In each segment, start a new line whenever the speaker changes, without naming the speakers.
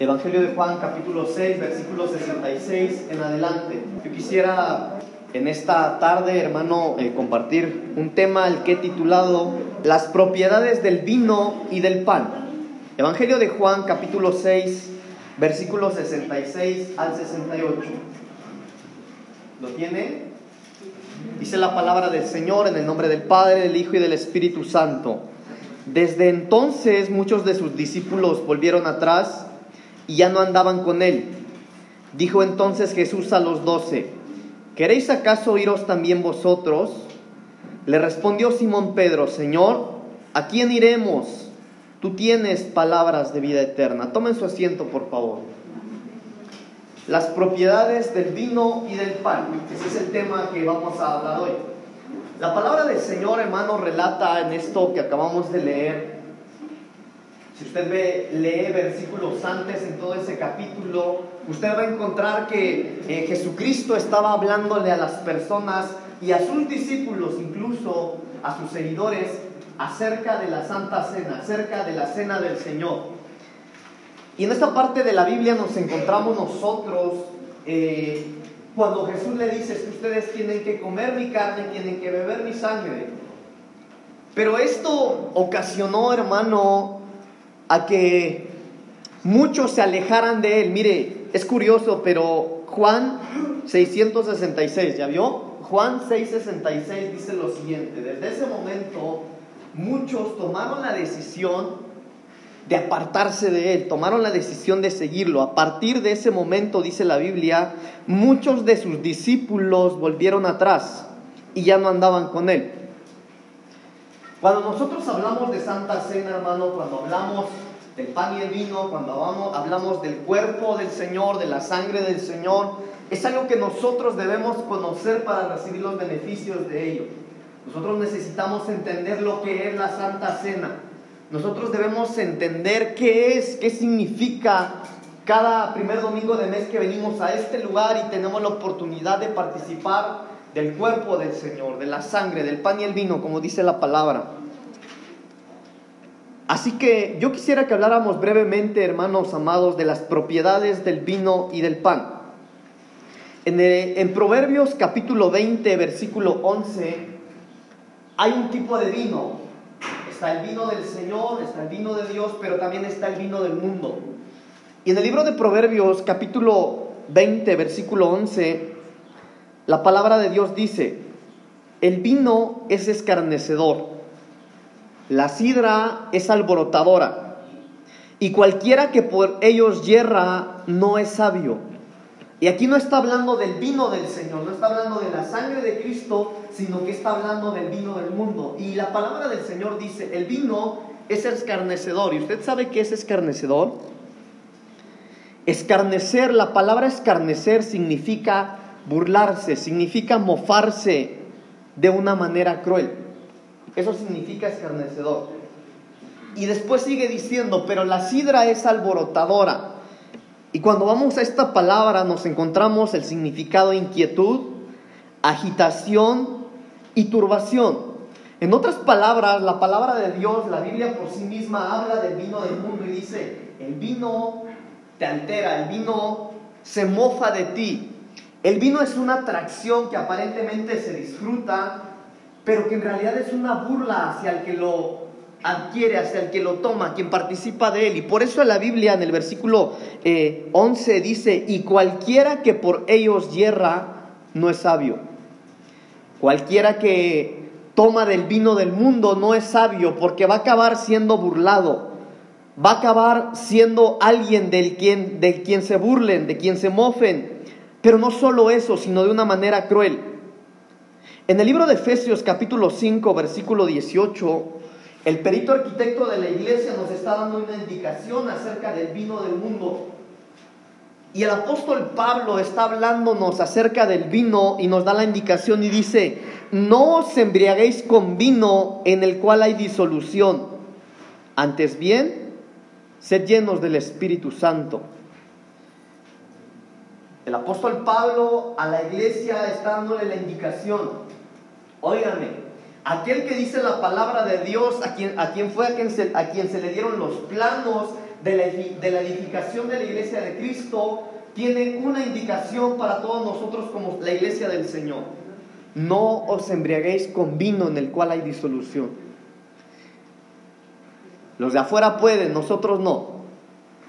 Evangelio de Juan capítulo 6, versículo 66 en adelante. Yo quisiera en esta tarde, hermano, eh, compartir un tema al que he titulado Las propiedades del vino y del pan. Evangelio de Juan capítulo 6, versículo 66 al 68. ¿Lo tiene? Dice la palabra del Señor en el nombre del Padre, del Hijo y del Espíritu Santo. Desde entonces muchos de sus discípulos volvieron atrás y ya no andaban con él. Dijo entonces Jesús a los doce, ¿queréis acaso iros también vosotros? Le respondió Simón Pedro, Señor, ¿a quién iremos? Tú tienes palabras de vida eterna. Tomen su asiento, por favor. Las propiedades del vino y del pan. Ese es el tema que vamos a hablar hoy. La palabra del Señor, hermano, relata en esto que acabamos de leer si usted lee versículos antes en todo ese capítulo, usted va a encontrar que eh, Jesucristo estaba hablándole a las personas y a sus discípulos, incluso a sus seguidores, acerca de la Santa Cena, acerca de la Cena del Señor. Y en esta parte de la Biblia nos encontramos nosotros eh, cuando Jesús le dice que ustedes tienen que comer mi carne, tienen que beber mi sangre. Pero esto ocasionó, hermano, a que muchos se alejaran de él. Mire, es curioso, pero Juan 666, ¿ya vio? Juan 666 dice lo siguiente, desde ese momento muchos tomaron la decisión de apartarse de él, tomaron la decisión de seguirlo. A partir de ese momento, dice la Biblia, muchos de sus discípulos volvieron atrás y ya no andaban con él. Cuando nosotros hablamos de Santa Cena, hermano, cuando hablamos del pan y el vino, cuando hablamos del cuerpo del Señor, de la sangre del Señor, es algo que nosotros debemos conocer para recibir los beneficios de ello. Nosotros necesitamos entender lo que es la Santa Cena. Nosotros debemos entender qué es, qué significa cada primer domingo de mes que venimos a este lugar y tenemos la oportunidad de participar del cuerpo del Señor, de la sangre, del pan y el vino, como dice la palabra. Así que yo quisiera que habláramos brevemente, hermanos amados, de las propiedades del vino y del pan. En, en, Proverbios capítulo 20, versículo 11, hay un tipo de vino. Está el vino del Señor, está el vino de Dios, pero también está el vino del mundo. Y en el libro de Proverbios capítulo 20, versículo 11, la palabra de Dios dice, el vino es escarnecedor, la sidra es alborotadora, y cualquiera que por ellos yerra no es sabio. Y aquí no está hablando del vino del Señor, no está hablando de la sangre de Cristo, sino que está hablando del vino del mundo. Y la palabra del Señor dice, el vino es escarnecedor. ¿Y usted sabe qué es escarnecedor? Escarnecer, la palabra escarnecer significa burlarse, significa mofarse de una manera cruel. Eso significa escarnecedor. Y después sigue diciendo, pero la sidra es alborotadora. Y cuando vamos a esta palabra nos encontramos el significado inquietud, agitación y turbación. En otras palabras, la palabra de Dios, la Biblia por sí misma habla del vino del mundo y dice, el vino te altera, el vino se mofa de ti, el vino es una atracción que aparentemente se disfruta, pero que en realidad es una burla hacia el que lo adquiere, hacia el que lo toma, quien participa de él. Y por eso la Biblia en el versículo 11 eh, dice, y cualquiera que por ellos hierra no es sabio. Cualquiera que toma del vino del mundo no es sabio porque va a acabar siendo burlado. Va a acabar siendo alguien del quien, del quien se burlen, de quien se mofen, pero no solo eso, sino de una manera cruel. En el libro de Efesios capítulo 5, versículo 18, el perito arquitecto de la iglesia nos está dando una indicación acerca del vino del mundo. Y el apóstol Pablo está hablándonos acerca del vino y nos da la indicación y dice, no os embriaguéis con vino en el cual hay disolución, antes bien, sed llenos del Espíritu Santo el apóstol Pablo a la iglesia está dándole la indicación. Óigame, aquel que dice la palabra de Dios, a quien, a quien fue a quien, se, a quien se le dieron los planos de la, de la edificación de la iglesia de Cristo tiene una indicación para todos nosotros como la iglesia del Señor. No os embriaguéis con vino en el cual hay disolución. Los de afuera pueden, nosotros no.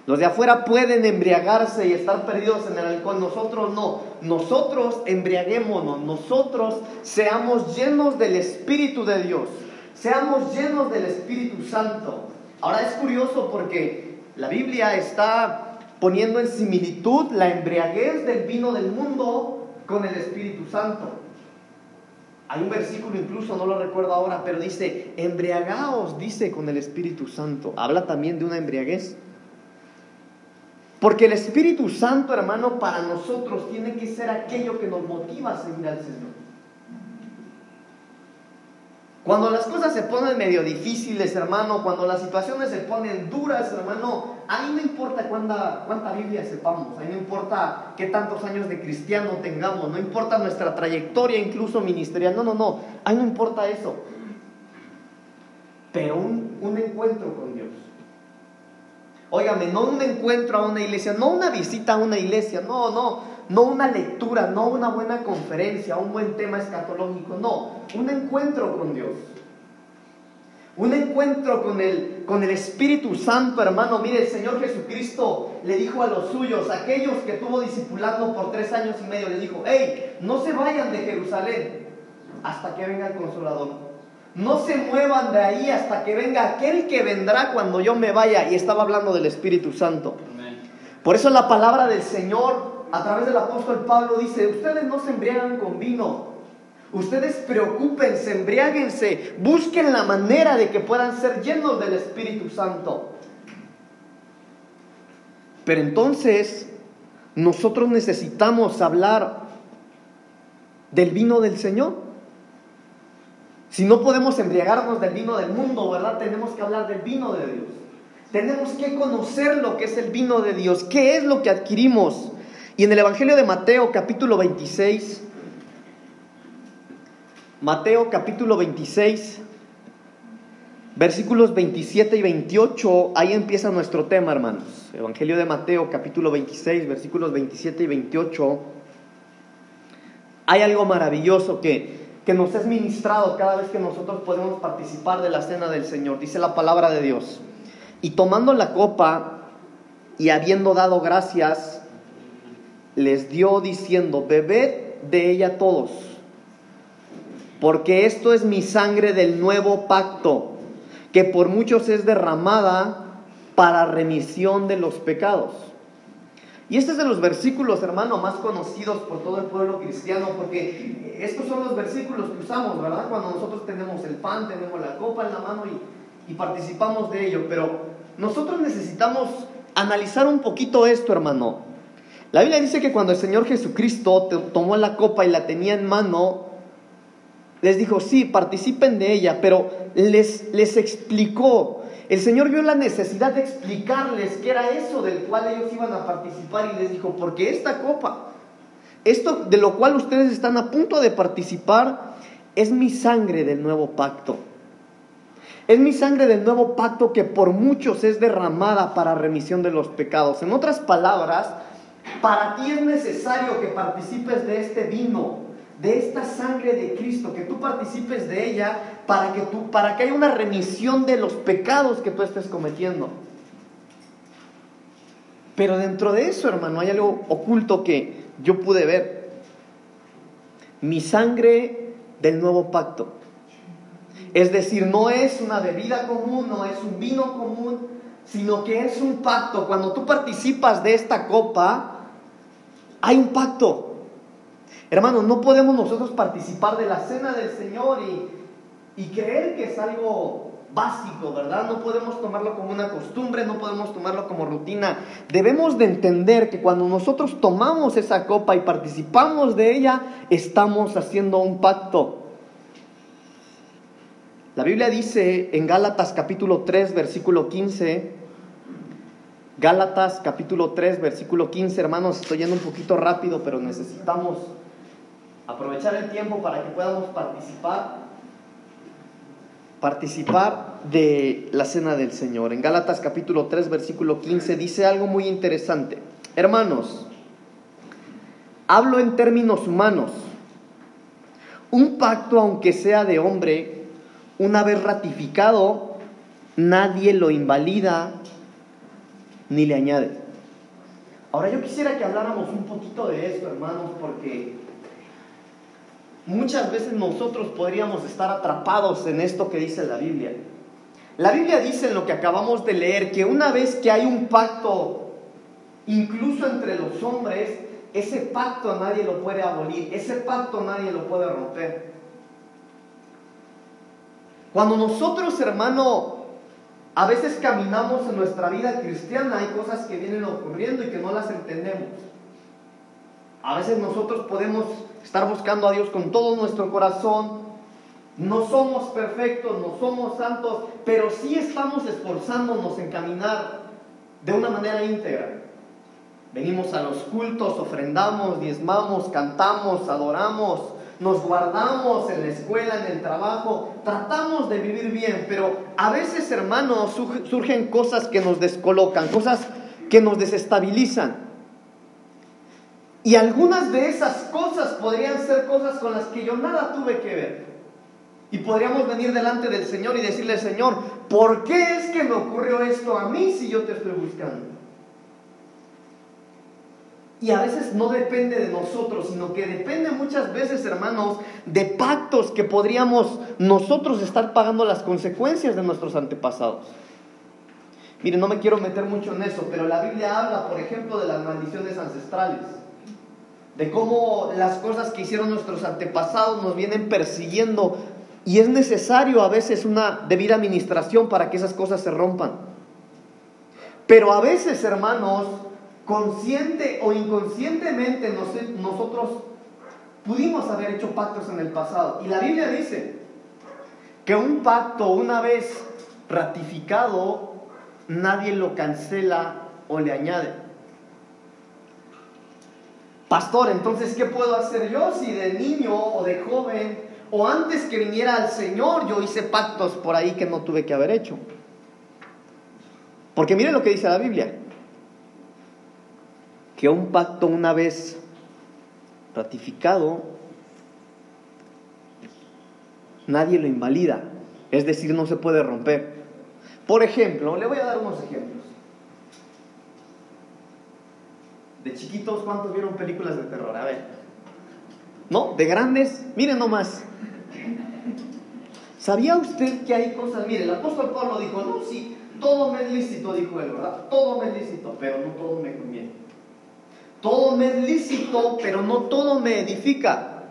Los de afuera pueden embriagarse y estar perdidos en el alcohol, nosotros no. Nosotros embriaguémonos, nosotros seamos llenos del Espíritu de Dios, seamos llenos del Espíritu Santo. Ahora es curioso porque la Biblia está poniendo en similitud la embriaguez del vino del mundo con el Espíritu Santo. Hay un versículo incluso, no lo recuerdo ahora, pero dice, embriagaos, dice con el Espíritu Santo. Habla también de una embriaguez. Porque el Espíritu Santo, hermano, para nosotros tiene que ser aquello que nos motiva a seguir al Señor. Cuando las cosas se ponen medio difíciles, hermano, cuando las situaciones se ponen duras, hermano, ahí no importa cuánta, cuánta Biblia sepamos, ahí no importa qué tantos años de cristiano tengamos, no importa nuestra trayectoria incluso ministerial, no, no, no, ahí no importa eso. Pero un, un encuentro con Dios. Óigame, no un encuentro a una iglesia, no una visita a una iglesia, no, no, no una lectura, no una buena conferencia, un buen tema escatológico, no, un encuentro con Dios. Un encuentro con el, con el Espíritu Santo, hermano. Mire, el Señor Jesucristo le dijo a los suyos, aquellos que tuvo discipulando por tres años y medio, le dijo, hey, no se vayan de Jerusalén hasta que venga el Consolador. No se muevan de ahí hasta que venga aquel que vendrá cuando yo me vaya. Y estaba hablando del Espíritu Santo. Por eso la palabra del Señor a través del apóstol Pablo dice, ustedes no se embriagan con vino, ustedes preocúpense, embriáguense, busquen la manera de que puedan ser llenos del Espíritu Santo. Pero entonces nosotros necesitamos hablar del vino del Señor. Si no podemos embriagarnos del vino del mundo, ¿verdad? Tenemos que hablar del vino de Dios. Tenemos que conocer lo que es el vino de Dios, qué es lo que adquirimos y en el Evangelio de Mateo capítulo 26, Mateo capítulo 26, versículos 27 y 28, ahí empieza nuestro tema, hermanos. Evangelio de Mateo capítulo 26, versículos 27 y 28. Hay algo maravilloso que, que nos es ministrado cada vez que nosotros podemos participar de la cena del Señor. Dice la palabra de Dios. Y tomando la copa y habiendo dado gracias, les dio diciendo, bebed de ella todos, porque esto es mi sangre del nuevo pacto, que por muchos es derramada para remisión de los pecados. Y este es de los versículos, hermano, más conocidos por todo el pueblo cristiano, porque estos son los versículos que usamos, ¿verdad? Cuando nosotros tenemos el pan, tenemos la copa en la mano y, participamos de ello. Pero nosotros necesitamos analizar un poquito esto, hermano. La Biblia dice que cuando el Señor Jesucristo tomó la copa y la tenía en mano, les dijo, sí, participen de ella, pero les, les explicó. El Señor vio la necesidad de explicarles qué era eso del cual ellos iban a participar y les dijo, porque esta copa, esto de lo cual ustedes están a punto de participar, es mi sangre del nuevo pacto. Es mi sangre del nuevo pacto que por muchos es derramada para remisión de los pecados. En otras palabras, para ti es necesario que participes de este vino, de esta sangre de Cristo, que tú participes de ella para que, tú, para que haya una remisión de los pecados que tú estés cometiendo. Pero dentro de eso, hermano, hay algo oculto que yo pude ver. Mi sangre del nuevo pacto. Es decir, no es una bebida común, no es un vino común, sino que es un pacto. Cuando tú participas de esta copa, hay un pacto. Hermanos, no podemos nosotros participar de la cena del Señor y, y creer que es algo básico, ¿verdad? No podemos tomarlo como una costumbre, no podemos tomarlo como rutina. Debemos de entender que cuando nosotros tomamos esa copa y participamos de ella, estamos haciendo un pacto. La Biblia dice en Gálatas capítulo 3, versículo 15, Gálatas capítulo 3, versículo 15, hermanos, estoy yendo un poquito rápido, pero necesitamos aprovechar el tiempo para que podamos participar. Participar de la cena del Señor. En Gálatas capítulo 3, versículo 15 dice algo muy interesante. Hermanos, hablo en términos humanos. Un pacto, aunque sea de hombre, una vez ratificado, nadie lo invalida ni le añade. Ahora yo quisiera que habláramos un poquito de esto, hermanos, porque muchas veces nosotros podríamos estar atrapados en esto que dice la Biblia. La Biblia dice en lo que acabamos de leer que una vez que hay un pacto, incluso entre los hombres, ese pacto nadie lo puede abolir, ese pacto nadie lo puede romper. Cuando nosotros, hermano, a veces caminamos en nuestra vida cristiana, hay cosas que vienen ocurriendo y que no las entendemos. A veces nosotros podemos estar buscando a Dios con todo nuestro corazón. No somos perfectos, no somos santos, pero sí estamos esforzándonos en caminar de una manera íntegra. Venimos a los cultos, ofrendamos, diezmamos, cantamos, adoramos, nos guardamos en la escuela, en el trabajo, tratamos de vivir bien, pero a veces, hermanos, surgen cosas que nos descolocan, cosas que nos desestabilizan. Y algunas de esas cosas podrían ser cosas con las que yo nada tuve que ver. Y podríamos venir delante del Señor y decirle, Señor, ¿por qué es que me ocurrió esto a mí si yo te estoy buscando? Y a veces no depende de nosotros, sino que depende muchas veces, hermanos, de pactos que podríamos nosotros estar pagando las consecuencias de nuestros antepasados. Miren, no me quiero meter mucho en eso, pero la Biblia habla, por ejemplo, de las maldiciones ancestrales, de cómo las cosas que hicieron nuestros antepasados nos vienen persiguiendo y es necesario a veces una debida administración para que esas cosas se rompan. Pero a veces, hermanos, consciente o inconscientemente nosotros pudimos haber hecho pactos en el pasado. Y la Biblia dice que un pacto una vez ratificado, nadie lo cancela o le añade. Pastor, entonces, ¿qué puedo hacer yo si de niño o de joven o antes que viniera al Señor yo hice pactos por ahí que no tuve que haber hecho? Porque mire lo que dice la Biblia que un pacto una vez ratificado, nadie lo invalida, es decir, no se puede romper. Por ejemplo, le voy a dar unos ejemplos. De chiquitos, ¿cuántos vieron películas de terror? A ver. ¿No? De grandes, miren nomás. ¿Sabía usted que hay cosas? Mire, el apóstol Pablo dijo, no, sí, todo me es lícito, dijo él, ¿verdad? Todo me es lícito, pero no todo me conviene. Todo me es lícito, pero no todo me edifica.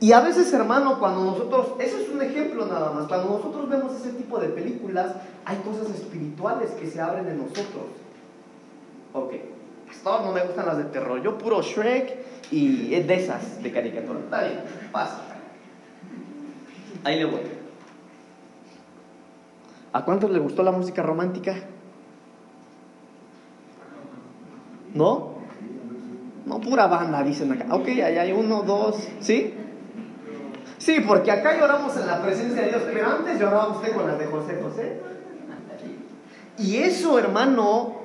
Y a veces, hermano, cuando nosotros, eso es un ejemplo nada más, cuando nosotros vemos ese tipo de películas, hay cosas espirituales que se abren en nosotros. Ok, pastor, no me gustan las de terror, yo puro Shrek y de esas de caricatura. Está bien, pasa. Ahí le voy. ¿A cuántos le gustó la música romántica? ¿No? No, pura banda, dicen acá. Ok, ahí hay uno, dos, ¿sí? Sí, porque acá lloramos en la presencia de Dios, pero antes lloraba usted con las de José José. Y eso, hermano,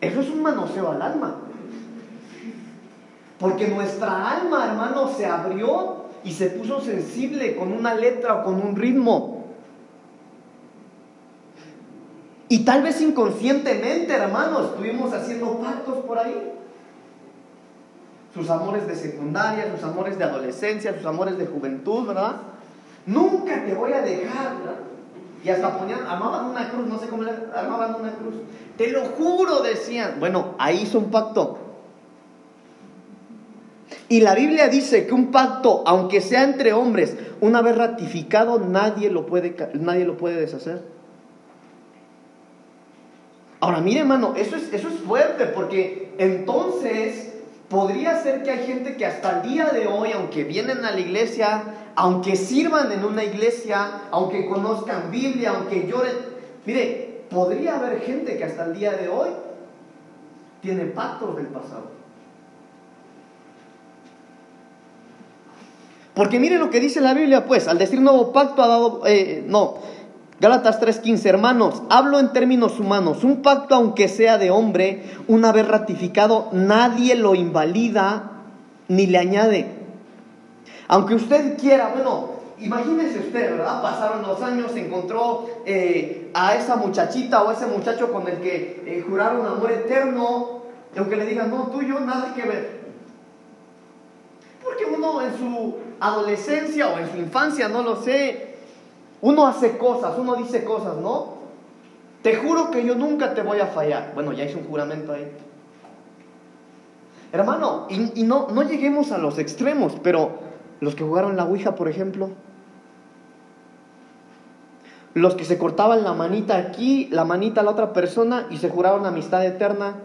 eso es un manoseo al alma. Porque nuestra alma, hermano, se abrió y se puso sensible con una letra o con un ritmo. Y tal vez inconscientemente, hermano, estuvimos haciendo pactos por ahí sus amores de secundaria, sus amores de adolescencia, sus amores de juventud, ¿verdad? Nunca te voy a dejar, ¿verdad? Y hasta ponían, amaban una cruz, no sé cómo le amaban una cruz. Te lo juro, decían. Bueno, ahí hizo un pacto. Y la Biblia dice que un pacto, aunque sea entre hombres, una vez ratificado, nadie lo puede, nadie lo puede deshacer. Ahora, mire, hermano, eso es, eso es fuerte, porque entonces podría ser que hay gente que hasta el día de hoy, aunque vienen a la iglesia, aunque sirvan en una iglesia, aunque conozcan Biblia, aunque lloren, mire, podría haber gente que hasta el día de hoy tiene pactos del pasado. Porque mire lo que dice la Biblia, pues, al decir nuevo pacto ha dado, eh, no, Gálatas 3:15, hermanos, hablo en términos humanos, un pacto aunque sea de hombre, una vez ratificado, nadie lo invalida ni le añade. Aunque usted quiera, bueno, imagínese usted, ¿verdad? Pasaron los años, encontró eh, a esa muchachita o ese muchacho con el que eh, juraron amor eterno, y aunque le digan, no, tú y yo nada que ver. Porque uno en su adolescencia o en su infancia, no lo sé, uno hace cosas, uno dice cosas, ¿no? Te juro que yo nunca te voy a fallar. Bueno, ya hice un juramento ahí. Hermano, y, no, no lleguemos a los extremos, pero los que jugaron la Ouija, por ejemplo, los que se cortaban la manita aquí, la manita a la otra persona y se juraron amistad eterna.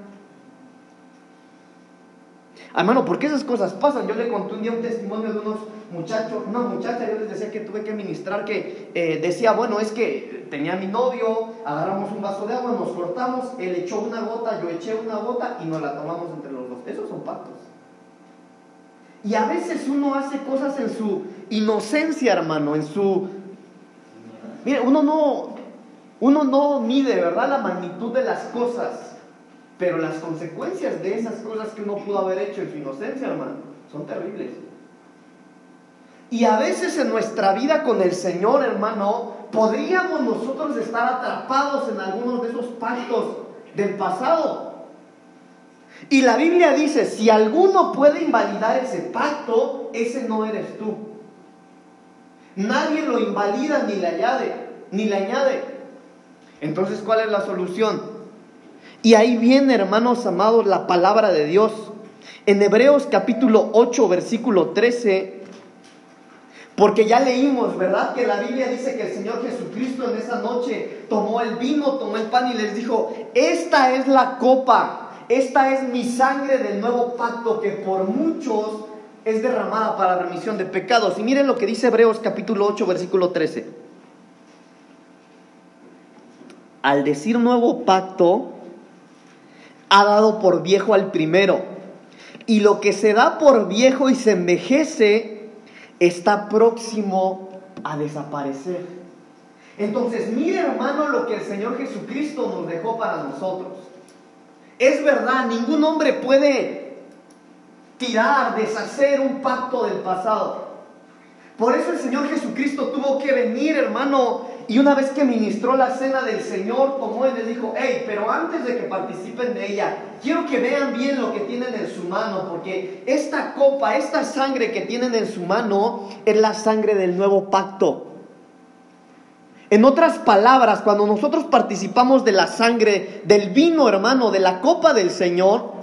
Hermano, ¿por qué esas cosas pasan? Yo le conté un día un testimonio de unos muchachos, una muchacha, yo les decía que tuve que ministrar, que eh, decía, bueno, es que tenía mi novio, agarramos un vaso de agua, nos cortamos, él echó una gota, yo eché una gota y nos la tomamos entre los dos. Esos son pactos. Y a veces uno hace cosas en su inocencia, hermano, en su... Mire, uno no, uno no mide, ¿verdad?, la magnitud de las cosas. Pero las consecuencias de esas cosas que uno pudo haber hecho en su inocencia, hermano, son terribles. Y a veces en nuestra vida con el Señor, hermano, podríamos nosotros estar atrapados en algunos de esos pactos del pasado. Y la Biblia dice, si alguno puede invalidar ese pacto, ese no eres tú. Nadie lo invalida ni le añade, ni le añade. Entonces, ¿cuál es la solución? Y ahí viene, hermanos amados, la palabra de Dios. En Hebreos capítulo 8, versículo 13, porque ya leímos, ¿verdad? Que la Biblia dice que el Señor Jesucristo en esa noche tomó el vino, tomó el pan y les dijo, esta es la copa, esta es mi sangre del nuevo pacto que por muchos es derramada para remisión de pecados. Y miren lo que dice Hebreos capítulo 8, versículo 13. Al decir nuevo pacto, ha dado por viejo al primero. Y lo que se da por viejo y se envejece está próximo a desaparecer. Entonces, mire hermano lo que el Señor Jesucristo nos dejó para nosotros. Es verdad, ningún hombre puede tirar, deshacer un pacto del pasado. Por eso el Señor Jesucristo tuvo que venir, hermano, y una vez que ministró la cena del Señor, tomó y les dijo, hey, pero antes de que participen de ella, quiero que vean bien lo que tienen en su mano, porque esta copa, esta sangre que tienen en su mano, es la sangre del nuevo pacto. En otras palabras, cuando nosotros participamos de la sangre, del vino, hermano, de la copa del Señor,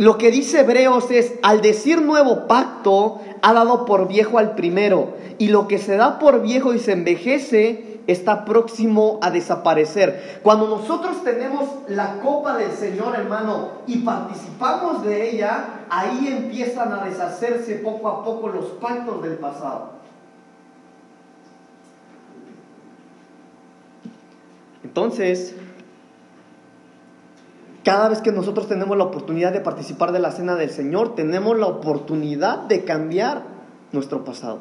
lo que dice Hebreos es, al decir nuevo pacto, ha dado por viejo al primero, y lo que se da por viejo y se envejece está próximo a desaparecer. Cuando nosotros tenemos la copa del Señor, hermano, y participamos de ella, ahí empiezan a deshacerse poco a poco los pactos del pasado. Entonces, cada vez que nosotros tenemos la oportunidad de participar de la cena del Señor, tenemos la oportunidad de cambiar nuestro pasado,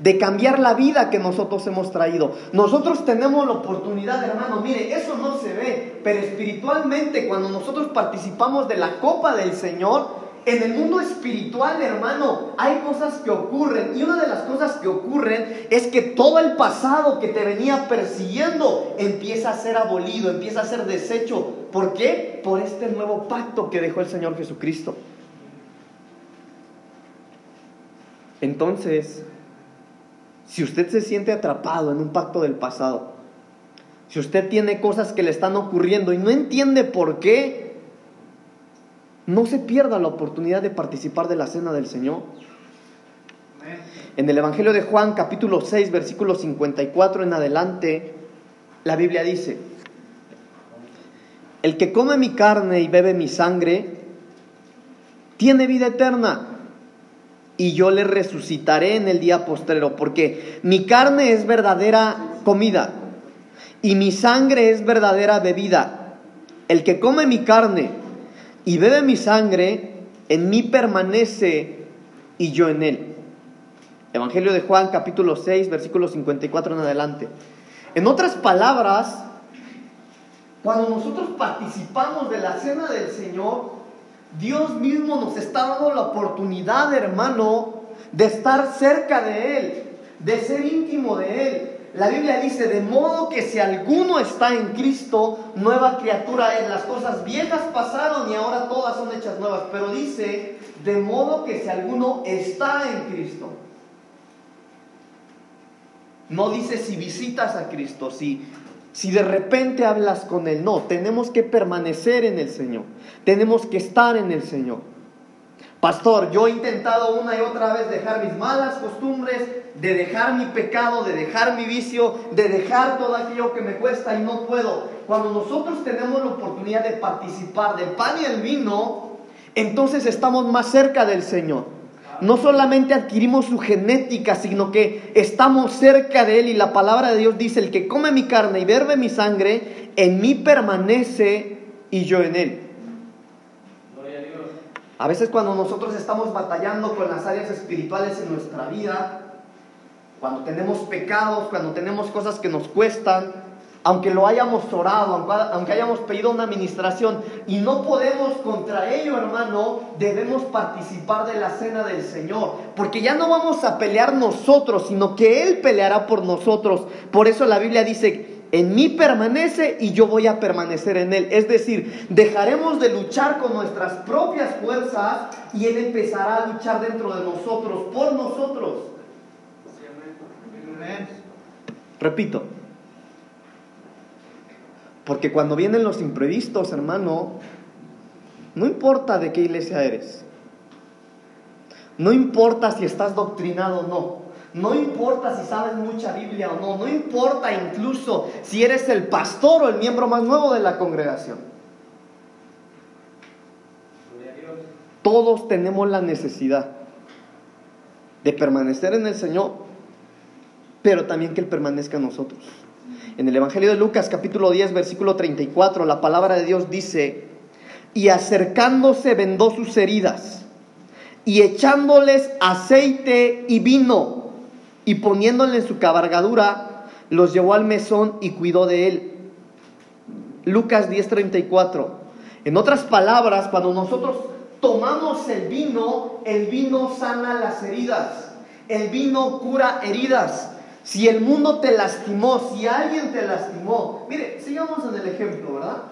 de cambiar la vida que nosotros hemos traído. Nosotros tenemos la oportunidad, hermano, mire, eso no se ve, pero espiritualmente cuando nosotros participamos de la copa del Señor, en el mundo espiritual, hermano, hay cosas que ocurren. Y una de las cosas que ocurren es que todo el pasado que te venía persiguiendo empieza a ser abolido, empieza a ser deshecho. ¿Por qué? Por este nuevo pacto que dejó el Señor Jesucristo. Entonces, si usted se siente atrapado en un pacto del pasado, si usted tiene cosas que le están ocurriendo y no entiende por qué, no se pierda la oportunidad de participar de la cena del Señor. En el Evangelio de Juan capítulo 6 versículo 54 en adelante, la Biblia dice, el que come mi carne y bebe mi sangre, tiene vida eterna, y yo le resucitaré en el día postrero, porque mi carne es verdadera comida, y mi sangre es verdadera bebida. El que come mi carne y bebe mi sangre, en mí permanece y yo en él. Evangelio de Juan capítulo 6, versículo 54 en adelante. En otras palabras, cuando nosotros participamos de la cena del Señor, Dios mismo nos está dando la oportunidad, hermano, de estar cerca de Él, de ser íntimo de Él. La Biblia dice, de modo que si alguno está en Cristo, nueva criatura es. Las cosas viejas pasaron y ahora todas son hechas nuevas. Pero dice, de modo que si alguno está en Cristo. No dice si visitas a Cristo, si, si de repente hablas con Él. No, tenemos que permanecer en el Señor. Tenemos que estar en el Señor. Pastor, yo he intentado una y otra vez dejar mis malas costumbres, de dejar mi pecado, de dejar mi vicio, de dejar todo aquello que me cuesta y no puedo. Cuando nosotros tenemos la oportunidad de participar del pan y el vino, entonces estamos más cerca del Señor. No solamente adquirimos su genética, sino que estamos cerca de Él y la palabra de Dios dice, el que come mi carne y bebe mi sangre, en mí permanece y yo en Él. A veces cuando nosotros estamos batallando con las áreas espirituales en nuestra vida, cuando tenemos pecados, cuando tenemos cosas que nos cuestan, aunque lo hayamos orado, aunque hayamos pedido una administración y no podemos contra ello, hermano, debemos participar de la cena del Señor, porque ya no vamos a pelear nosotros, sino que Él peleará por nosotros. Por eso la Biblia dice, en mí permanece y yo voy a permanecer en Él. Es decir, dejaremos de luchar con nuestras propias fuerzas y Él empezará a luchar dentro de nosotros, por nosotros. Repito, porque cuando vienen los imprevistos, hermano, no importa de qué iglesia eres, no importa si estás doctrinado o no, no importa si sabes mucha Biblia o no, no importa incluso si eres el pastor o el miembro más nuevo de la congregación. Todos tenemos la necesidad de permanecer en el Señor, pero también que Él permanezca en nosotros. En el Evangelio de Lucas capítulo 10 versículo 34 la palabra de Dios dice, y acercándose vendó sus heridas y echándoles aceite y vino y poniéndole en su cabalgadura, los llevó al mesón y cuidó de él. Lucas 10:34. En otras palabras, cuando nosotros tomamos el vino, el vino sana las heridas, el vino cura heridas. Si el mundo te lastimó, si alguien te lastimó, mire, sigamos en el ejemplo, ¿verdad?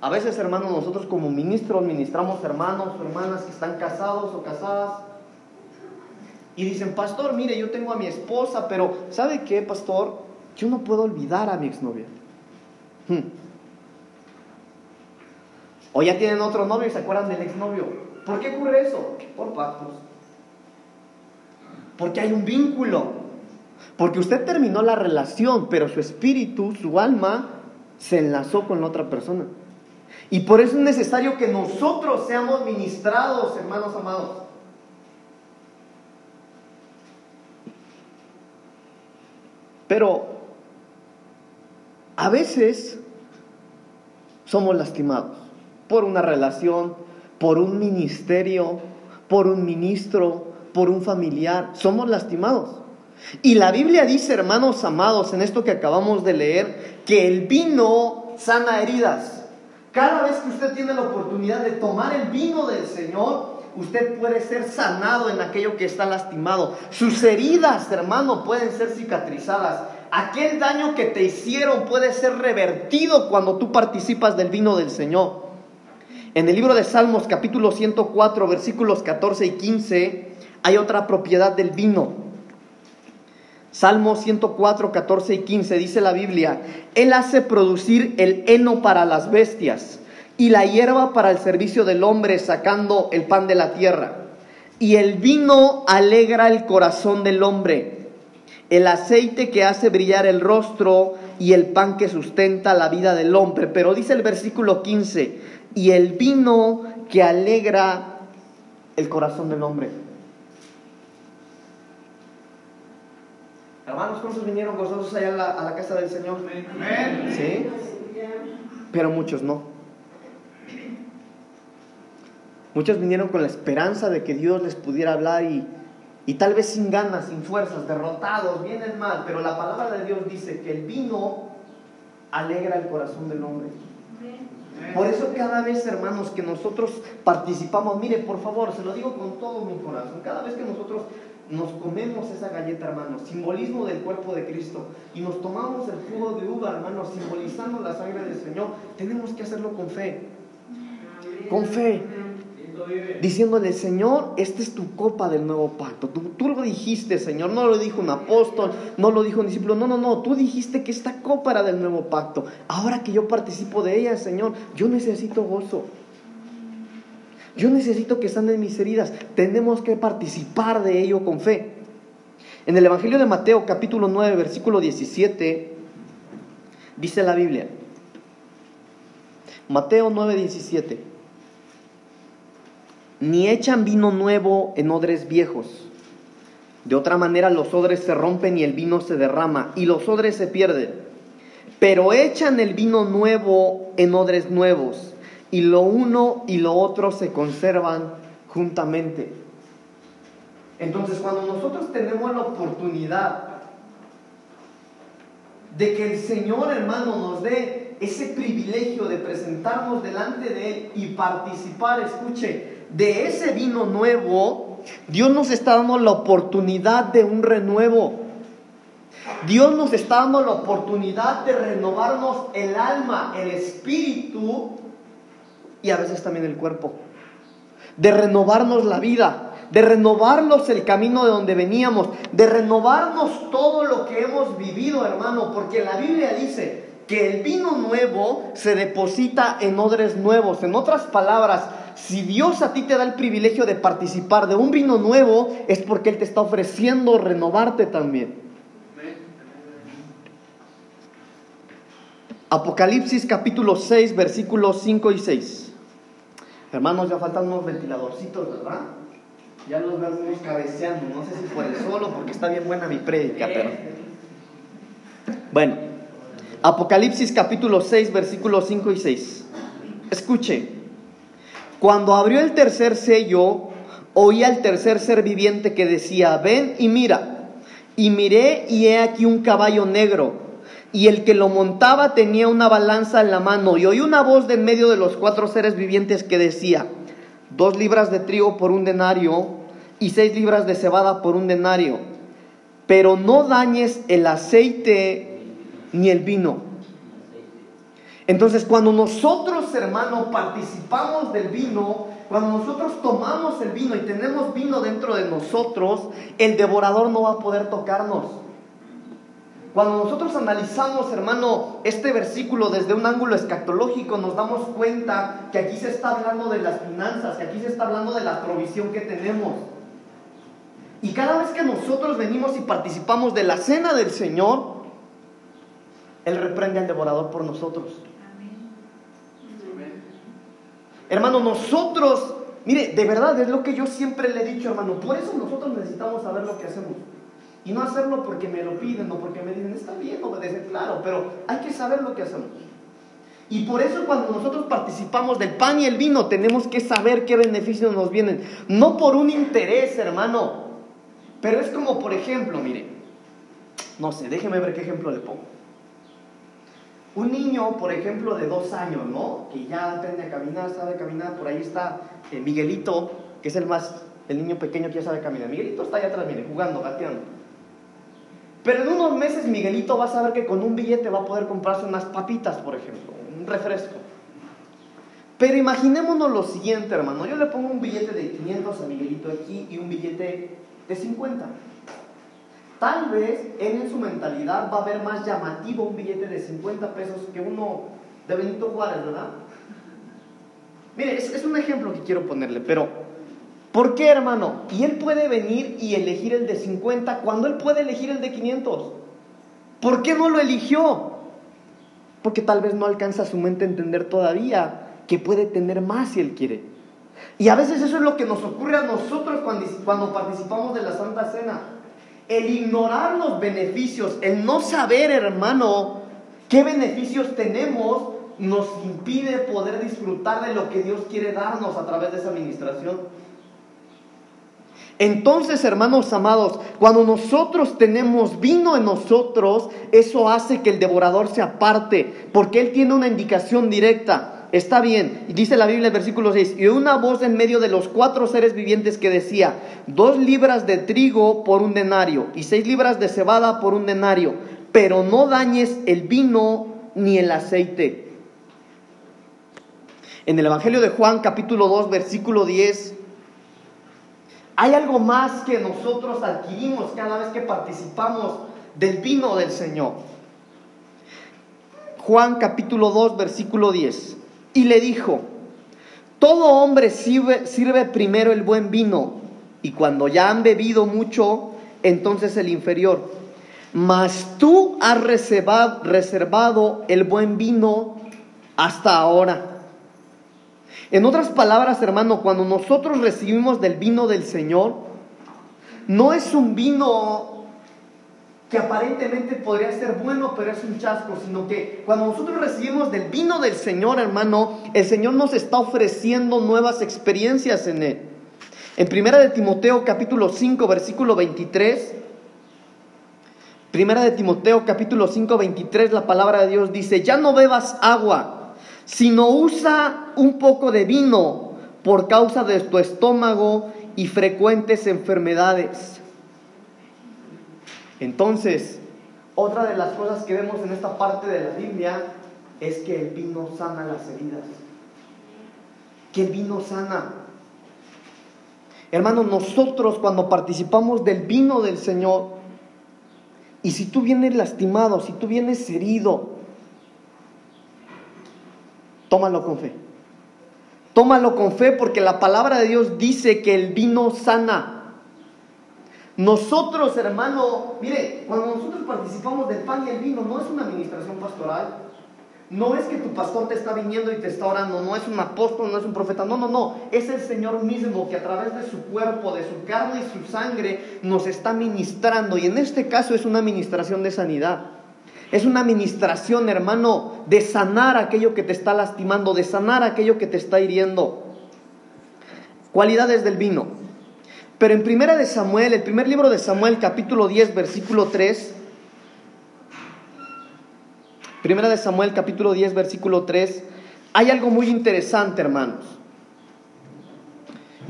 A veces, hermanos, nosotros como ministros ministramos hermanos o hermanas que están casados o casadas y dicen, pastor, mire, yo tengo a mi esposa, pero ¿sabe qué, pastor? Yo no puedo olvidar a mi exnovia. Hmm. O ya tienen otro novio y se acuerdan del exnovio. ¿Por qué ocurre eso? Por pactos. Porque hay un vínculo. Porque usted terminó la relación, pero su espíritu, su alma, se enlazó con la otra persona. Y por eso es necesario que nosotros seamos ministrados, hermanos amados. Pero a veces somos lastimados por una relación, por un ministerio, por un ministro, por un familiar. Somos lastimados. Y la Biblia dice, hermanos amados, en esto que acabamos de leer, que el vino sana heridas. Cada vez que usted tiene la oportunidad de tomar el vino del Señor, usted puede ser sanado en aquello que está lastimado. Sus heridas, hermano, pueden ser cicatrizadas. Aquel daño que te hicieron puede ser revertido cuando tú participas del vino del Señor. En el libro de Salmos capítulo 104 versículos 14 y 15 hay otra propiedad del vino. Salmo 104, 14 y 15 dice la Biblia, Él hace producir el heno para las bestias y la hierba para el servicio del hombre sacando el pan de la tierra. Y el vino alegra el corazón del hombre, el aceite que hace brillar el rostro y el pan que sustenta la vida del hombre. Pero dice el versículo 15, y el vino que alegra el corazón del hombre. Hermanos, ¿cuántos vinieron gozosos allá a la, a la casa del Señor? Amén. ¿Sí? Pero muchos no. Muchos vinieron con la esperanza de que Dios les pudiera hablar y y tal vez sin ganas, sin fuerzas, derrotados, vienen mal, pero la palabra de Dios dice que el vino alegra el corazón del hombre. Por eso cada vez, hermanos, que nosotros participamos, mire, por favor, se lo digo con todo mi corazón, cada vez que nosotros nos comemos esa galleta, hermanos, simbolismo del cuerpo de Cristo, y nos tomamos el jugo de uva, hermanos, simbolizando la sangre del Señor, tenemos que hacerlo con fe. Con fe diciéndole, Señor, esta es tu copa del nuevo pacto. Tú, lo dijiste, Señor, no lo dijo un apóstol, no lo dijo un discípulo, no, no, no, tú dijiste que esta copa era del nuevo pacto. Ahora que yo participo de ella, Señor, yo necesito gozo. Yo necesito que sanen mis heridas. Tenemos que participar de ello con fe. En el Evangelio de Mateo, capítulo 9, versículo 17, dice la Biblia. Mateo 9, 17 ni echan vino nuevo en odres viejos. De otra manera los odres se rompen y el vino se derrama y los odres se pierden. Pero echan el vino nuevo en odres nuevos y lo uno y lo otro se conservan juntamente. Entonces cuando nosotros tenemos la oportunidad de que el Señor hermano nos dé ese privilegio de presentarnos delante de Él y participar, escuche, de ese vino nuevo, Dios nos está dando la oportunidad de un renuevo. Dios nos está dando la oportunidad de renovarnos el alma, el espíritu y a veces también el cuerpo. De renovarnos la vida, de renovarnos el camino de donde veníamos, de renovarnos todo lo que hemos vivido, hermano, porque la Biblia dice que el vino nuevo se deposita en odres nuevos. En otras palabras, si Dios a ti te da el privilegio de participar de un vino nuevo, es porque Él te está ofreciendo renovarte también. Apocalipsis capítulo 6, versículos 5 y 6. Hermanos, ya faltan unos ventiladorcitos, ¿verdad? Ya los vemos cabeceando, no sé si por el solo, porque está bien buena mi prédica, pero... Bueno, Apocalipsis capítulo 6, versículos 5 y 6. Escuche. Cuando abrió el tercer sello, oí al tercer ser viviente que decía, ven y mira. Y miré y he aquí un caballo negro. Y el que lo montaba tenía una balanza en la mano. Y oí una voz de en medio de los cuatro seres vivientes que decía, dos libras de trigo por un denario y seis libras de cebada por un denario. Pero no dañes el aceite ni el vino entonces, cuando nosotros, hermano, participamos del vino, cuando nosotros tomamos el vino y tenemos vino dentro de nosotros, el devorador no va a poder tocarnos. Cuando nosotros analizamos, hermano, este versículo desde un ángulo escatológico, nos damos cuenta que aquí se está hablando de las finanzas, que aquí se está hablando de la provisión que tenemos. Y cada vez que nosotros venimos y participamos de la cena del Señor, Él reprende al devorador por nosotros. Hermano, nosotros, mire, de verdad es lo que yo siempre le he dicho, hermano. Por eso nosotros necesitamos saber lo que hacemos. Y no hacerlo porque me lo piden o porque me dicen, está bien obedecer, claro, pero hay que saber lo que hacemos. Y por eso cuando nosotros participamos del pan y el vino, tenemos que saber qué beneficios nos vienen. No por un interés, hermano. Pero es como, por ejemplo, mire, no sé, déjeme ver qué ejemplo le pongo. Un niño, por ejemplo, de dos años, ¿no? Que ya aprende a caminar, sabe caminar, por ahí está eh, Miguelito, que es el más, el niño pequeño que ya sabe caminar. Miguelito está allá atrás, mire, jugando, gateando. Pero en unos meses Miguelito va a saber que con un billete va a poder comprarse unas papitas, por ejemplo, un refresco. Pero imaginémonos lo siguiente, hermano. Yo le pongo un billete de 500 a Miguelito aquí y un billete de 50. Tal vez él en su mentalidad va a ver más llamativo un billete de 50 pesos que uno de Benito Juárez, ¿verdad? Mire, es, es un ejemplo que quiero ponerle, pero ¿por qué, hermano? Y él puede venir y elegir el de 50 cuando él puede elegir el de 500. ¿Por qué no lo eligió? Porque tal vez no alcanza su mente a entender todavía que puede tener más si él quiere. Y a veces eso es lo que nos ocurre a nosotros cuando, cuando participamos de la Santa Cena. El ignorar los beneficios, el no saber, hermano, qué beneficios tenemos, nos impide poder disfrutar de lo que Dios quiere darnos a través de esa administración. Entonces, hermanos amados, cuando nosotros tenemos vino en nosotros, eso hace que el devorador se aparte, porque él tiene una indicación directa. Está bien, dice la Biblia en versículo 6, y una voz en medio de los cuatro seres vivientes que decía, dos libras de trigo por un denario y seis libras de cebada por un denario, pero no dañes el vino ni el aceite. En el Evangelio de Juan capítulo 2 versículo 10 hay algo más que nosotros adquirimos cada vez que participamos del vino del Señor. Juan capítulo 2, versículo 10. Y le dijo, todo hombre sirve, sirve primero el buen vino, y cuando ya han bebido mucho, entonces el inferior. Mas tú has reservado, reservado el buen vino hasta ahora. En otras palabras, hermano, cuando nosotros recibimos del vino del Señor, no es un vino que aparentemente podría ser bueno, pero es un chasco, sino que cuando nosotros recibimos del vino del Señor, hermano, el Señor nos está ofreciendo nuevas experiencias en él. En Primera de Timoteo capítulo 5, versículo 23, Primera de Timoteo capítulo 5, 23, la palabra de Dios dice, ya no bebas agua sino usa un poco de vino por causa de tu estómago y frecuentes enfermedades. Entonces, otra de las cosas que vemos en esta parte de la Biblia es que el vino sana las heridas. Que el vino sana. Hermanos, nosotros cuando participamos del vino del Señor, y si tú vienes lastimado, si tú vienes herido, Tómalo con fe. Tómalo con fe porque la palabra de Dios dice que el vino sana. Nosotros, hermano, mire, cuando nosotros participamos del pan y el vino, no es una administración pastoral. No es que tu pastor te está viniendo y te está orando, no es un apóstol, no es un profeta, no, no, no, es el Señor mismo que a través de su cuerpo, de su carne y su sangre nos está ministrando y en este caso es una administración de sanidad. Es una administración, hermano, de sanar aquello que te está lastimando, de sanar aquello que te está hiriendo. Cualidades del vino. Pero en Primera de Samuel, el primer libro de Samuel, capítulo 10, versículo 3. Primera de Samuel, capítulo 10, versículo 3. Hay algo muy interesante, hermanos.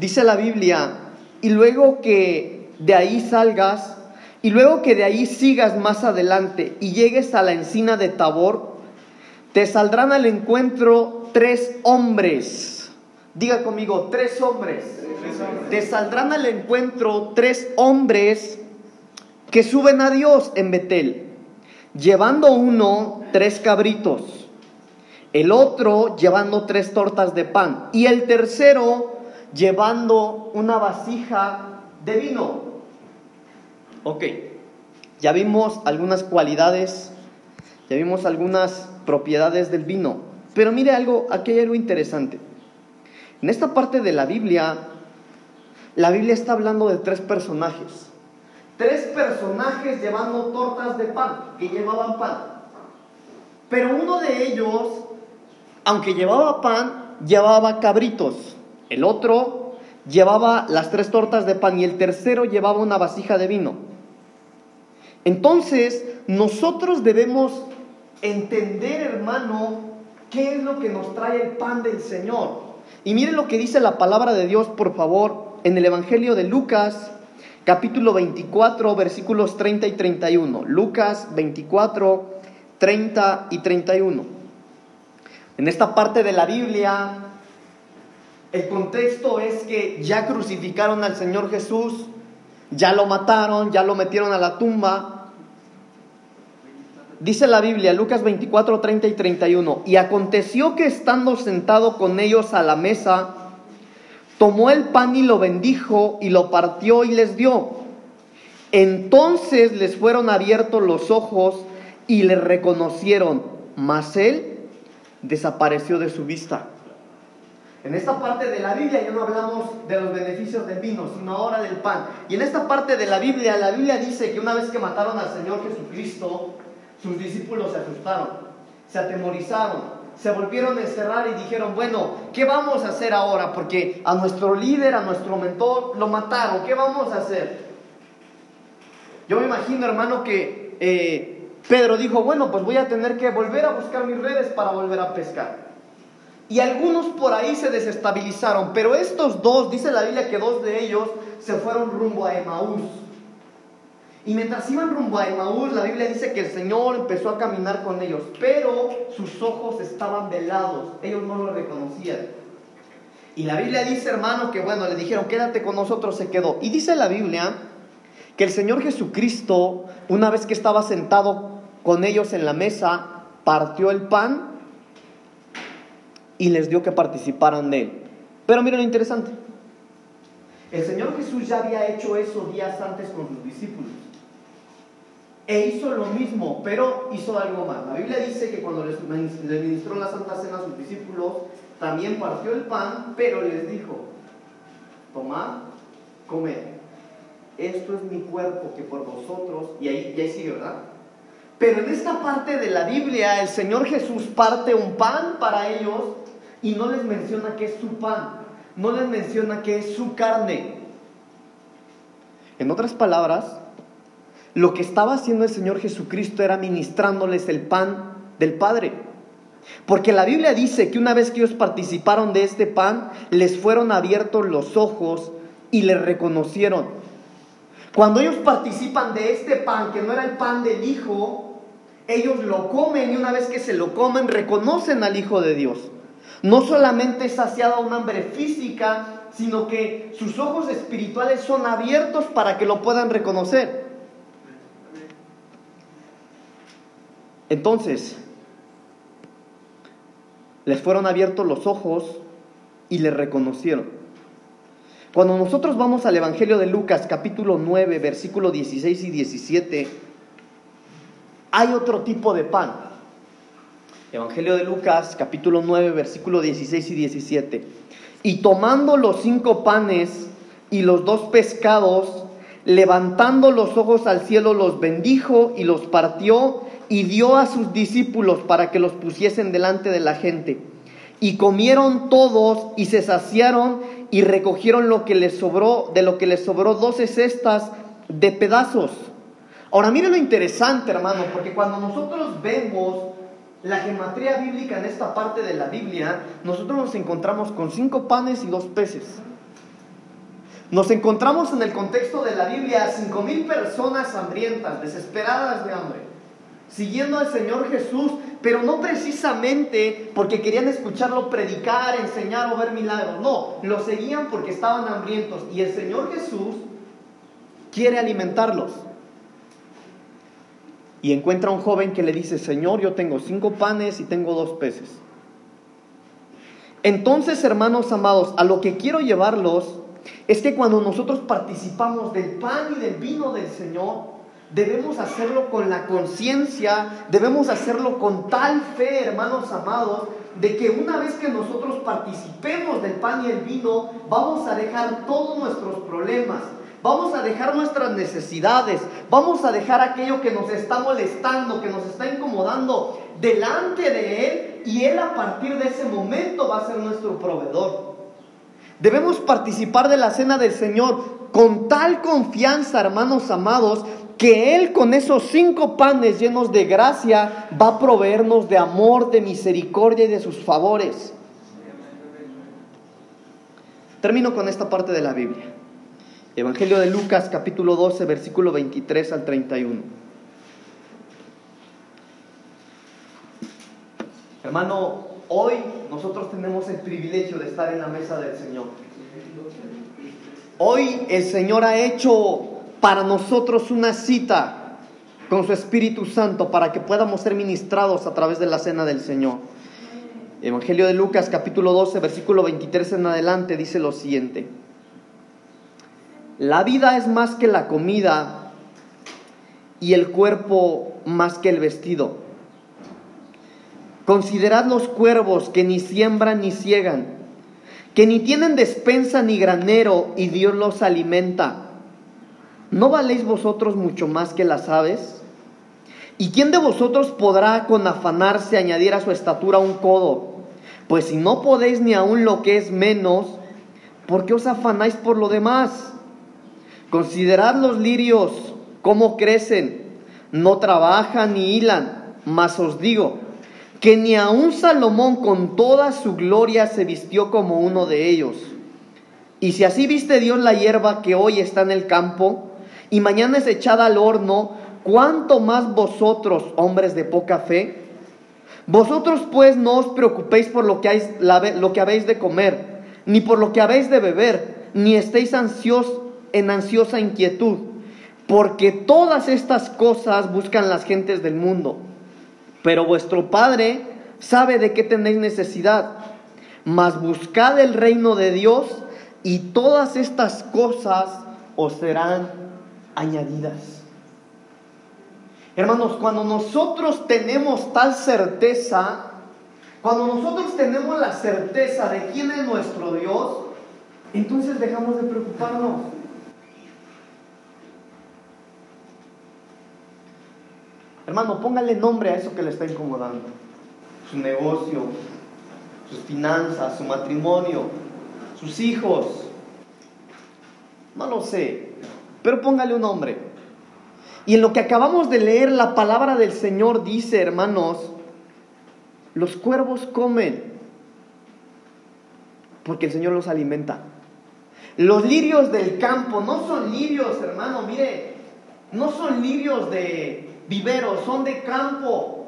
Dice la Biblia, y luego que de ahí salgas, y luego que de ahí sigas más adelante y llegues a la encina de Tabor, te saldrán al encuentro tres hombres. Diga conmigo, tres hombres. Te saldrán al encuentro tres hombres que suben a Dios en Betel, llevando uno tres cabritos, el otro llevando tres tortas de pan y el tercero llevando una vasija de vino. Ok, ya vimos algunas cualidades, ya vimos algunas propiedades del vino, pero mire algo, aquí hay algo interesante. En esta parte de la Biblia, la Biblia está hablando de tres personajes. Tres personajes llevando tortas de pan, que llevaban pan. Pero uno de ellos, aunque llevaba pan, llevaba cabritos. El otro llevaba las tres tortas de pan y el tercero llevaba una vasija de vino. Entonces, nosotros debemos entender, hermano, qué es lo que nos trae el pan del Señor. Y miren lo que dice la palabra de Dios, por favor, en el Evangelio de Lucas, capítulo 24, versículos 30 y 31. Lucas 24, 30 y 31. En esta parte de la Biblia, el contexto es que ya crucificaron al Señor Jesús, ya lo mataron, ya lo metieron a la tumba, Dice la Biblia, Lucas 24, 30 y 31, y aconteció que estando sentado con ellos a la mesa, tomó el pan y lo bendijo y lo partió y les dio. Entonces les fueron abiertos los ojos y le reconocieron, mas él desapareció de su vista. En esta parte de la Biblia ya no hablamos de los beneficios del vino, sino ahora del pan. Y en esta parte de la Biblia, la Biblia dice que una vez que mataron al Señor Jesucristo, sus discípulos se asustaron, se atemorizaron, se volvieron a encerrar y dijeron, bueno, ¿qué vamos a hacer ahora? Porque a nuestro líder, a nuestro mentor, lo mataron, ¿qué vamos a hacer? Yo me imagino, hermano, que eh, Pedro dijo, bueno, pues voy a tener que volver a buscar mis redes para volver a pescar. Y algunos por ahí se desestabilizaron, pero estos dos, dice la Biblia que dos de ellos se fueron rumbo a Emaús. Y mientras iban rumbo a Emaús, la Biblia dice que el Señor empezó a caminar con ellos, pero sus ojos estaban velados, ellos no lo reconocían. Y la Biblia dice, hermano, que bueno, le dijeron, quédate con nosotros, se quedó. Y dice la Biblia que el Señor Jesucristo, una vez que estaba sentado con ellos en la mesa, partió el pan y les dio que participaran de él. Pero miren lo interesante. El Señor Jesús ya había hecho eso días antes con sus discípulos. E hizo lo mismo, pero hizo algo más. La Biblia dice que cuando les ministró la Santa Cena a sus discípulos, también partió el pan, pero les dijo, tomad, comed. Esto es mi cuerpo que por vosotros, y ahí, y ahí sigue, ¿verdad? Pero en esta parte de la Biblia, el Señor Jesús parte un pan para ellos y no les menciona que es su pan, no les menciona que es su carne. En otras palabras, lo que estaba haciendo el Señor Jesucristo era ministrándoles el pan del Padre. Porque la Biblia dice que una vez que ellos participaron de este pan, les fueron abiertos los ojos y le reconocieron. Cuando ellos participan de este pan, que no era el pan del Hijo, ellos lo comen y una vez que se lo comen, reconocen al Hijo de Dios. No solamente es saciada una hambre física, sino que sus ojos espirituales son abiertos para que lo puedan reconocer. Entonces, les fueron abiertos los ojos y le reconocieron. Cuando nosotros vamos al Evangelio de Lucas capítulo 9, versículo 16 y 17, hay otro tipo de pan. Evangelio de Lucas capítulo 9, versículo 16 y 17. Y tomando los cinco panes y los dos pescados, levantando los ojos al cielo, los bendijo y los partió y dio a sus discípulos para que los pusiesen delante de la gente. Y comieron todos y se saciaron y recogieron lo que les sobró, de lo que les sobró doce cestas de pedazos. Ahora mire lo interesante, hermano, porque cuando nosotros vemos la gematría bíblica en esta parte de la Biblia, nosotros nos encontramos con cinco panes y dos peces. Nos encontramos en el contexto de la Biblia cinco mil personas hambrientas, desesperadas de hambre siguiendo al Señor Jesús, pero no precisamente porque querían escucharlo predicar, enseñar o ver milagros. No, lo seguían porque estaban hambrientos y el Señor Jesús quiere alimentarlos. Y encuentra a un joven que le dice, Señor, yo tengo cinco panes y tengo dos peces. Entonces, hermanos amados, a lo que quiero llevarlos es que cuando nosotros participamos del pan y del vino del Señor, Debemos hacerlo con la conciencia, debemos hacerlo con tal fe, hermanos amados, de que una vez que nosotros participemos del pan y el vino, vamos a dejar todos nuestros problemas, vamos a dejar nuestras necesidades, vamos a dejar aquello que nos está molestando, que nos está incomodando delante de Él y Él a partir de ese momento va a ser nuestro proveedor. Debemos participar de la cena del Señor con tal confianza, hermanos amados, que Él con esos cinco panes llenos de gracia va a proveernos de amor, de misericordia y de sus favores. Termino con esta parte de la Biblia. Evangelio de Lucas capítulo 12 versículo 23 al 31. Hermano, hoy nosotros tenemos el privilegio de estar en la mesa del Señor. Hoy el Señor ha hecho para nosotros una cita con su Espíritu Santo para que podamos ser ministrados a través de la cena del Señor. Evangelio de Lucas capítulo 12 versículo 23 en adelante dice lo siguiente. La vida es más que la comida y el cuerpo más que el vestido. Considerad los cuervos que ni siembran ni ciegan, que ni tienen despensa ni granero y Dios los alimenta ¿no valéis vosotros mucho más que las aves? ¿Y quién de vosotros podrá con afanarse añadir a su estatura un codo? Pues si no podéis ni aun lo que es menos, ¿por qué os afanáis por lo demás? Considerad los lirios, cómo crecen, no trabajan ni hilan, mas os digo que ni aun Salomón con toda su gloria se vistió como uno de ellos. Y si así viste Dios la hierba que hoy está en el campo y mañana es echada al horno, ¿cuánto más vosotros, hombres de poca fe? Vosotros pues no os preocupéis por lo que, hay, lo que habéis de comer, ni por lo que habéis de beber, ni estéis ansiosos en ansiosa inquietud, porque todas estas cosas buscan las gentes del mundo. Pero vuestro Padre sabe de qué tenéis necesidad. Mas buscad el reino de Dios y todas estas cosas os serán añadidas. Hermanos, cuando nosotros tenemos tal certeza, cuando nosotros tenemos la certeza de quién es nuestro Dios, entonces dejamos de preocuparnos. Hermano, póngale nombre a eso que le está incomodando. Su negocio, sus finanzas, su matrimonio, sus hijos. No lo sé, pero póngale un nombre. Y en lo que acabamos de leer, la palabra del Señor dice, hermanos, los cuervos comen porque el Señor los alimenta. Los lirios del campo no son lirios, hermano, mire, no son lirios de viveros, son de campo.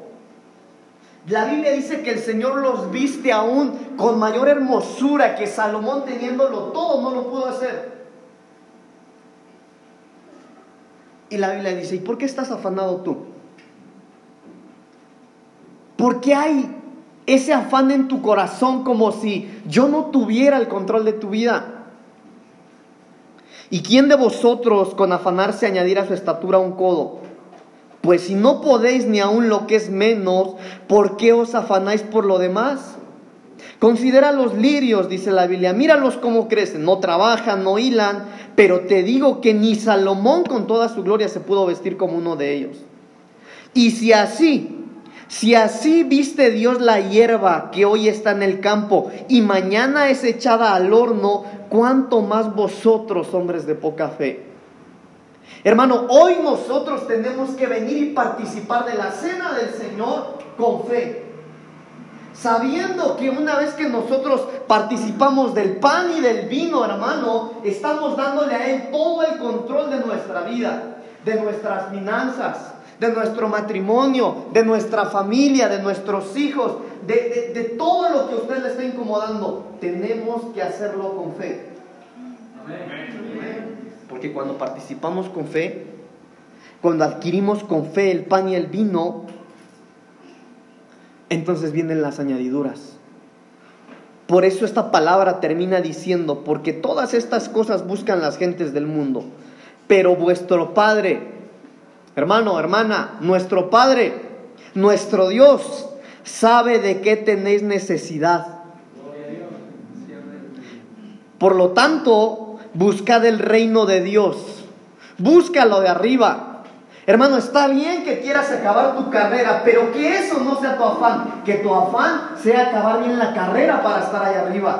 La Biblia dice que el Señor los viste aún con mayor hermosura que Salomón teniéndolo todo no lo pudo hacer. Y la Biblia dice, ¿y por qué estás afanado tú? ¿Por qué hay ese afán en tu corazón como si yo no tuviera el control de tu vida? ¿Y quién de vosotros con afanarse añadir a su estatura un codo? Pues si no podéis ni aun lo que es menos, ¿por qué os afanáis por lo demás? Considera los lirios, dice la Biblia, míralos cómo crecen, no trabajan, no hilan, pero te digo que ni Salomón con toda su gloria se pudo vestir como uno de ellos. Y si así, si así viste Dios la hierba que hoy está en el campo y mañana es echada al horno, ¿cuánto más vosotros, hombres de poca fe? Hermano, hoy nosotros tenemos que venir y participar de la cena del Señor con fe sabiendo que una vez que nosotros participamos del pan y del vino, hermano, estamos dándole a Él todo el control de nuestra vida, de nuestras finanzas, de nuestro matrimonio, de nuestra familia, de nuestros hijos, de, todo lo que usted le está incomodando. Tenemos que hacerlo con fe. Porque cuando participamos con fe, cuando adquirimos con fe el pan y el vino, entonces vienen las añadiduras. Por eso esta palabra termina diciendo, porque todas estas cosas buscan las gentes del mundo, pero vuestro Padre, hermano, hermana, nuestro Padre, nuestro Dios, sabe de qué tenéis necesidad. Por lo tanto, buscad el reino de Dios, búscalo de arriba Hermano, está bien que quieras acabar tu carrera, pero que eso no sea tu afán, que tu afán sea acabar bien la carrera para estar ahí arriba.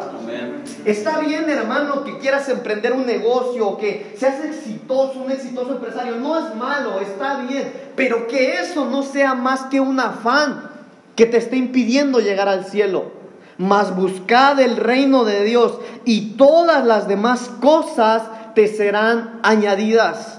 Está bien, hermano, que quieras emprender un negocio, que seas exitoso, un exitoso empresario, no es malo, está bien, pero que eso no sea más que un afán que te esté impidiendo llegar al cielo. Mas buscad el reino de Dios y todas las demás cosas te serán añadidas.